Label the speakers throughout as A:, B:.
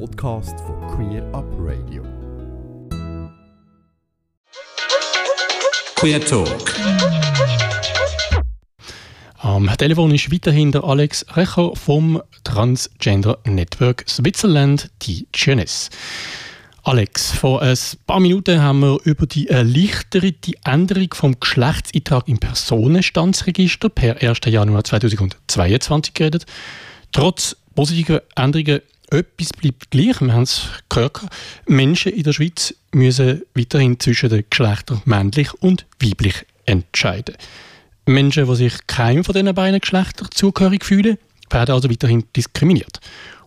A: Podcast von Queer Up Radio.
B: Queer Talk.
C: Am Telefon ist weiterhin der Alex Recher vom Transgender Network Switzerland, die GNS. Alex, vor ein paar Minuten haben wir über die erleichterte Änderung vom Geschlechtseintrag im Personenstandsregister per 1. Januar 2022 geredet. Trotz positiver Änderungen etwas bleibt gleich. Wir haben es gehört. Menschen in der Schweiz müssen weiterhin zwischen den Geschlechtern männlich und weiblich entscheiden. Menschen, die sich keinem von diesen beiden Geschlechtern zugehörig fühlen, werden also weiterhin diskriminiert.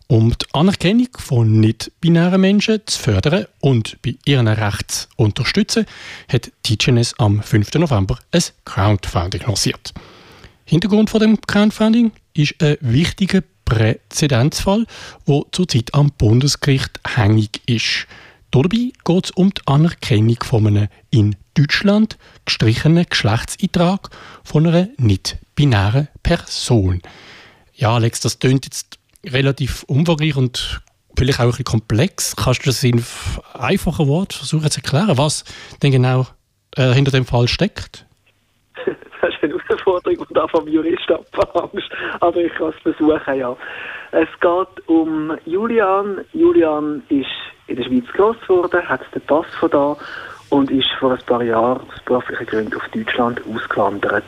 C: Um die Anerkennung von nicht-binären Menschen zu fördern und bei ihren Rechten zu unterstützen, hat Teachers am 5. November ein Crowdfunding lanciert. Hintergrund von dem Crowdfunding ist ein wichtiger Präzedenzfall, der zurzeit am Bundesgericht hängig ist. Dabei geht es um die Anerkennung von einem in Deutschland gestrichenen Geschlechtseintrag von einer nicht-binären Person. Ja, Alex, das klingt jetzt relativ umfangreich und vielleicht auch ein bisschen komplex. Kannst du das in einfachen Worten versuchen zu erklären, was denn genau äh, hinter dem Fall steckt?
D: Das ist eine Herausforderung, die da vom Jurist abhängst. Aber ich kann es versuchen, ja. Es geht um Julian. Julian ist in der Schweiz groß geworden, hat den Pass von da und ist vor ein paar Jahren aus beruflichen Gründen auf Deutschland ausgewandert.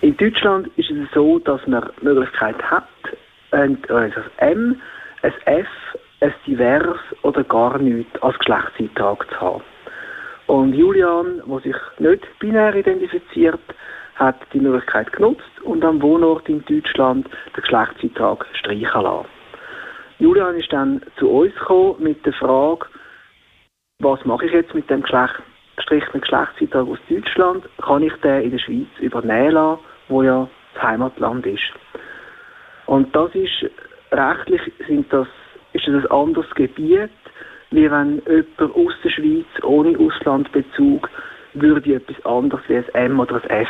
D: In Deutschland ist es so, dass man die Möglichkeit hat, ein, ein M, ein F, ein Divers oder gar nichts als Geschlechtseintrag zu haben. Und Julian, der sich nicht binär identifiziert, hat die Möglichkeit genutzt und am Wohnort in Deutschland den Geschlechtseintrag streichen lassen. Julian ist dann zu uns gekommen mit der Frage, was mache ich jetzt mit dem Geschlecht, gestrichenen Geschlechtseintrag aus Deutschland? Kann ich den in der Schweiz übernehmen lassen, wo ja das Heimatland ist? Und das ist, rechtlich sind das, ist das ein anderes Gebiet, wie wenn jemand aus der Schweiz ohne Auslandbezug würde etwas anderes wie ein M oder ein F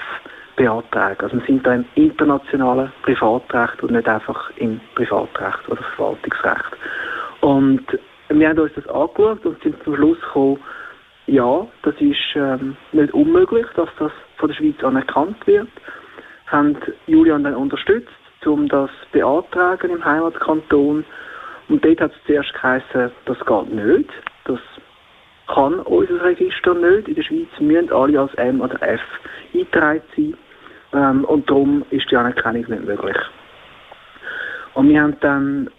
D: beantragen. Also wir sind da im internationalen Privatrecht und nicht einfach im Privatrecht oder Verwaltungsrecht. Und wir haben uns das angeschaut und sind zum Schluss gekommen, ja, das ist ähm, nicht unmöglich, dass das von der Schweiz anerkannt wird. Haben Julian dann unterstützt um das beantragen im Heimatkanton. Und dort hat es zuerst geheißen, das geht nicht. Das kann unser Register nicht. In der Schweiz müssen alle als M oder F eingetragen sein. Ähm, und darum ist die Anerkennung nicht möglich. Und wir haben dann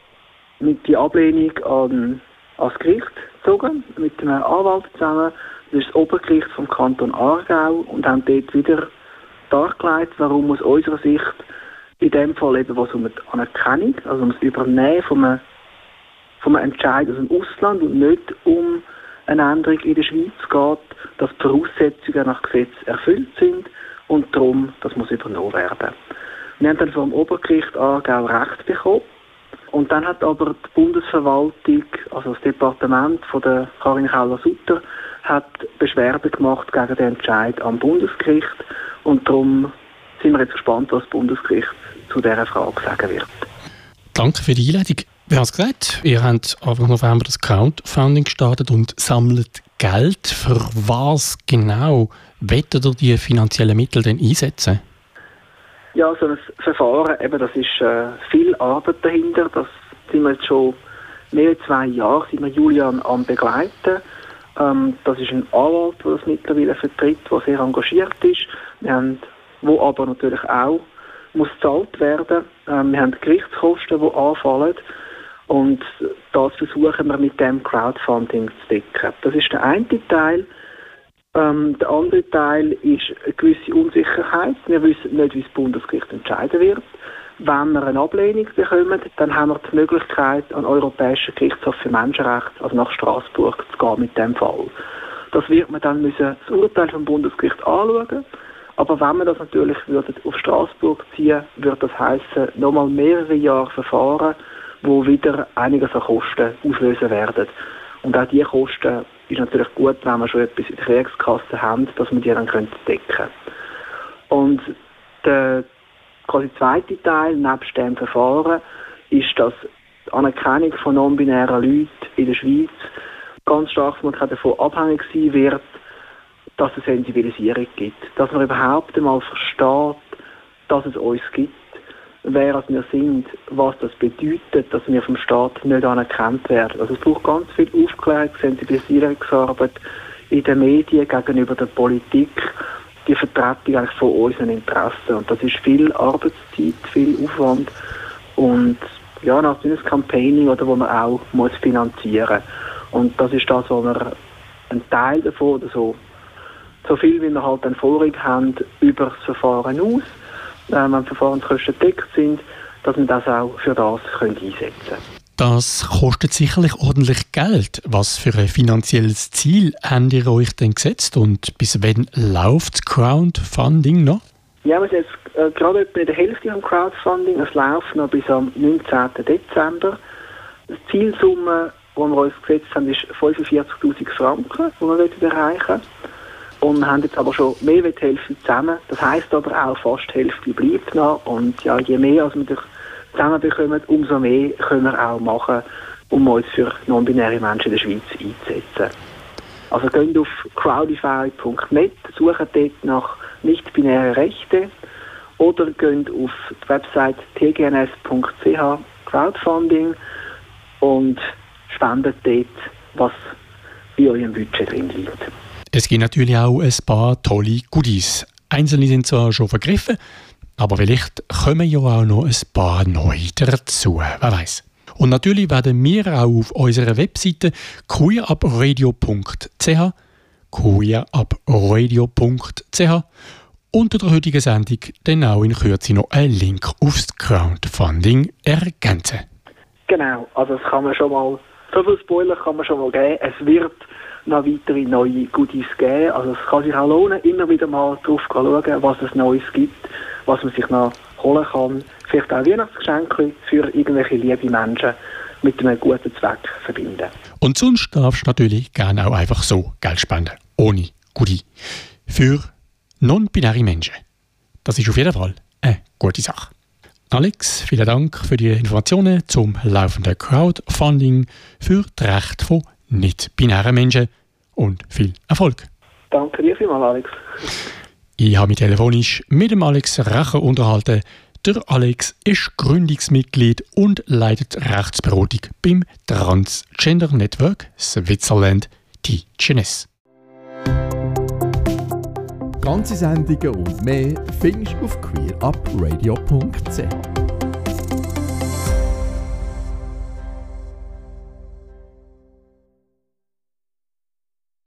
D: mit die Ablehnung an, ans Gericht gezogen, mit einem Anwalt zusammen. Das ist das Obergericht vom Kanton Aargau und haben dort wieder dargelegt, warum aus unserer Sicht in dem Fall eben, was um die Anerkennung, also um das Übernehmen von einem, von einem Entscheid aus dem Ausland und nicht um eine Änderung in der Schweiz geht, dass die Voraussetzungen nach Gesetz erfüllt sind und darum, das muss übernommen werden. Wir haben dann vom Obergericht Aargau Recht bekommen und dann hat aber die Bundesverwaltung, also das Departement von der Karin Keller-Sutter, hat Beschwerde gemacht gegen den Entscheid am Bundesgericht und darum sind wir jetzt gespannt, was das Bundesgericht zu dieser Frage sagen wird.
C: Danke für die Einleitung. Wir haben es gesagt, ihr habt Anfang November das Crowdfunding gestartet und sammelt Geld. Für was genau wettet ihr die finanziellen Mittel denn einsetzen?
D: Ja, so ein Verfahren, eben, das ist äh, viel Arbeit dahinter. Das sind wir jetzt schon mehr als zwei Jahre, sind wir Julian am begleiten. Ähm, das ist ein Anwalt, der das mittlerweile vertritt, der sehr engagiert ist. Wir haben wo aber natürlich auch muss gezahlt werden. Ähm, wir haben Gerichtskosten, die anfallen und das versuchen wir mit dem Crowdfunding zu decken. Das ist der eine Teil. Ähm, der andere Teil ist eine gewisse Unsicherheit. Wir wissen nicht, wie das Bundesgericht entscheiden wird. Wenn wir eine Ablehnung bekommen, dann haben wir die Möglichkeit, an den Europäischen Gerichtshof für Menschenrechte, also nach Straßburg, zu gehen mit dem Fall. Das wird man dann müssen das Urteil vom Bundesgericht anschauen aber wenn man das natürlich würde auf Straßburg ziehen, würde das heißen nochmal mehrere Jahre Verfahren, wo wieder einiges an Kosten auslösen werden. Und auch diese Kosten ist natürlich gut, wenn wir schon etwas in der Kriegskasse haben, dass wir die dann können decken Und der quasi zweite Teil, nebst dem Verfahren, ist, dass die Anerkennung von non-binären Leuten in der Schweiz ganz stark davon abhängig sein wird, dass es Sensibilisierung gibt. Dass man überhaupt einmal versteht, dass es uns gibt, wer wir sind, was das bedeutet, dass wir vom Staat nicht anerkannt werden. Also es braucht ganz viel Aufklärung, Sensibilisierungsarbeit in den Medien gegenüber der Politik, die Vertretung eigentlich von unseren Interessen. Und das ist viel Arbeitszeit, viel Aufwand und ja, natürlich Campaigning, oder, wo man auch muss finanzieren Und das ist das, wo wir einen Teil davon oder so, so viel wie wir halt dann Vorrang haben, über das Verfahren aus, äh, wenn Verfahrenskosten deckt sind, dass wir das auch für das können einsetzen können.
C: Das kostet sicherlich ordentlich Geld. Was für ein finanzielles Ziel habt ihr euch denn gesetzt und bis wann läuft das Crowdfunding noch?
D: Ja, wir sind jetzt äh, gerade etwa in der Hälfte am Crowdfunding. Es läuft noch bis am 19. Dezember. Die Zielsumme, die wir uns gesetzt haben, ist 45'000 Franken, die wir erreichen wollen. Und haben jetzt aber schon mehr als Hälfte zusammen. Das heisst aber auch, fast die Hälfte bleibt noch. Und ja, je mehr als wir durch zusammenbekommen, umso mehr können wir auch machen, um uns für non-binäre Menschen in der Schweiz einzusetzen. Also geht auf crowdify.net, suchen dort nach nicht-binäre Rechte oder geht auf die Website tgns.ch Crowdfunding und spendet dort, was bei eurem Budget drin liegt.
C: Es gibt natürlich auch ein paar tolle Goodies. Einzelne sind zwar schon vergriffen, aber vielleicht kommen ja auch noch ein paar neue dazu, wer weiß. Und natürlich werden wir auch auf unserer Webseite queerupradio.ch queerupradio.ch unter der heutigen Sendung dann auch in Kürze noch einen Link aufs Crowdfunding ergänzen.
D: Genau, also das kann man schon mal, so viel Spoiler kann man schon mal geben. Es wird noch weitere neue Goodies geben. Also es kann sich auch lohnen, immer wieder mal drauf schauen, was es Neues gibt was man sich noch holen kann. Vielleicht auch Weihnachtsgeschenke für irgendwelche liebe Menschen mit einem guten Zweck verbinden.
C: Und sonst darfst du natürlich gerne auch einfach so Geld spenden. Ohne Goodie. Für non-binäre Menschen. Das ist auf jeden Fall eine gute Sache. Alex, vielen Dank für die Informationen zum laufenden Crowdfunding für die Rechte von nicht-binären Menschen und viel Erfolg.
D: Danke dir vielmals, Alex.
C: Ich habe mich telefonisch mit dem Alex Racher unterhalten. Der Alex ist Gründungsmitglied und leitet Rechtsberatung beim Transgender Network Switzerland, die GNS.
A: Ganze Sendungen und mehr findest du auf queerupradio.ch.